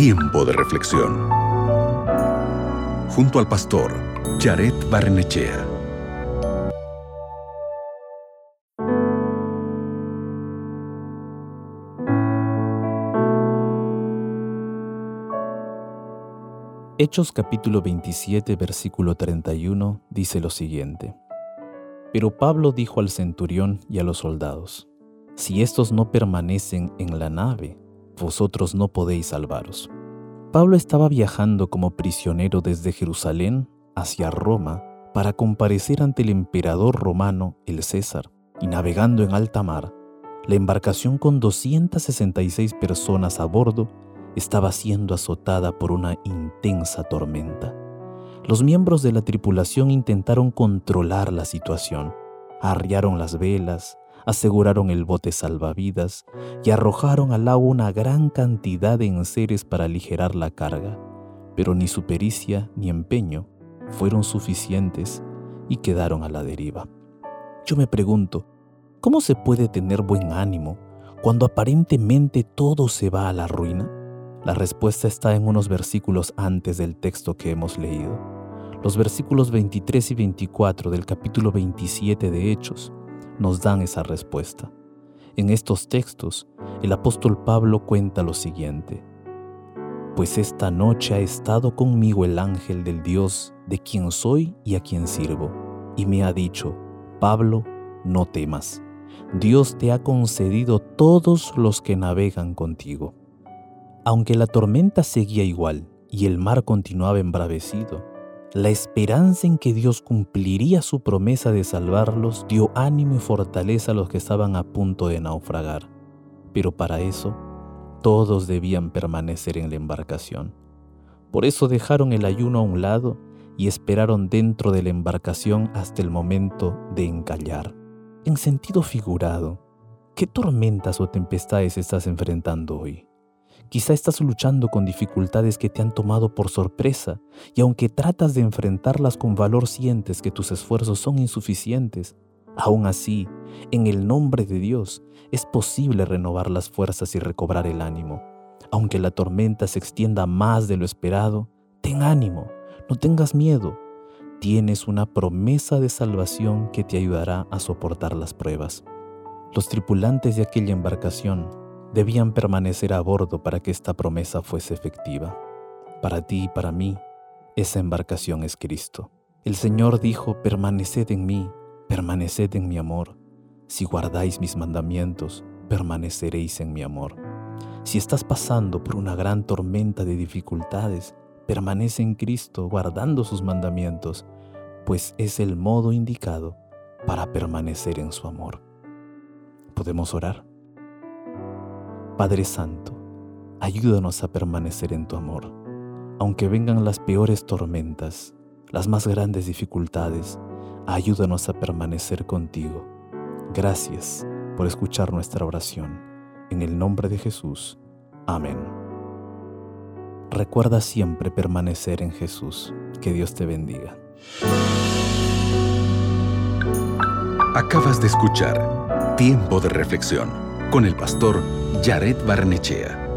Tiempo de reflexión. Junto al pastor Jared Barnechea. Hechos capítulo 27 versículo 31 dice lo siguiente. Pero Pablo dijo al centurión y a los soldados, Si estos no permanecen en la nave, vosotros no podéis salvaros. Pablo estaba viajando como prisionero desde Jerusalén hacia Roma para comparecer ante el emperador romano, el César, y navegando en alta mar, la embarcación con 266 personas a bordo estaba siendo azotada por una intensa tormenta. Los miembros de la tripulación intentaron controlar la situación, arriaron las velas, aseguraron el bote salvavidas y arrojaron al agua una gran cantidad de enseres para aligerar la carga, pero ni su pericia ni empeño fueron suficientes y quedaron a la deriva. Yo me pregunto, ¿cómo se puede tener buen ánimo cuando aparentemente todo se va a la ruina? La respuesta está en unos versículos antes del texto que hemos leído. Los versículos 23 y 24 del capítulo 27 de Hechos nos dan esa respuesta. En estos textos, el apóstol Pablo cuenta lo siguiente. Pues esta noche ha estado conmigo el ángel del Dios de quien soy y a quien sirvo, y me ha dicho, Pablo, no temas, Dios te ha concedido todos los que navegan contigo. Aunque la tormenta seguía igual y el mar continuaba embravecido, la esperanza en que Dios cumpliría su promesa de salvarlos dio ánimo y fortaleza a los que estaban a punto de naufragar. Pero para eso, todos debían permanecer en la embarcación. Por eso dejaron el ayuno a un lado y esperaron dentro de la embarcación hasta el momento de encallar. En sentido figurado, ¿qué tormentas o tempestades estás enfrentando hoy? Quizá estás luchando con dificultades que te han tomado por sorpresa y aunque tratas de enfrentarlas con valor sientes que tus esfuerzos son insuficientes. Aún así, en el nombre de Dios, es posible renovar las fuerzas y recobrar el ánimo. Aunque la tormenta se extienda más de lo esperado, ten ánimo, no tengas miedo. Tienes una promesa de salvación que te ayudará a soportar las pruebas. Los tripulantes de aquella embarcación debían permanecer a bordo para que esta promesa fuese efectiva. Para ti y para mí, esa embarcación es Cristo. El Señor dijo, permaneced en mí, permaneced en mi amor. Si guardáis mis mandamientos, permaneceréis en mi amor. Si estás pasando por una gran tormenta de dificultades, permanece en Cristo guardando sus mandamientos, pues es el modo indicado para permanecer en su amor. ¿Podemos orar? Padre Santo, ayúdanos a permanecer en tu amor. Aunque vengan las peores tormentas, las más grandes dificultades, ayúdanos a permanecer contigo. Gracias por escuchar nuestra oración. En el nombre de Jesús. Amén. Recuerda siempre permanecer en Jesús. Que Dios te bendiga. Acabas de escuchar Tiempo de Reflexión con el pastor Jared Barnechea.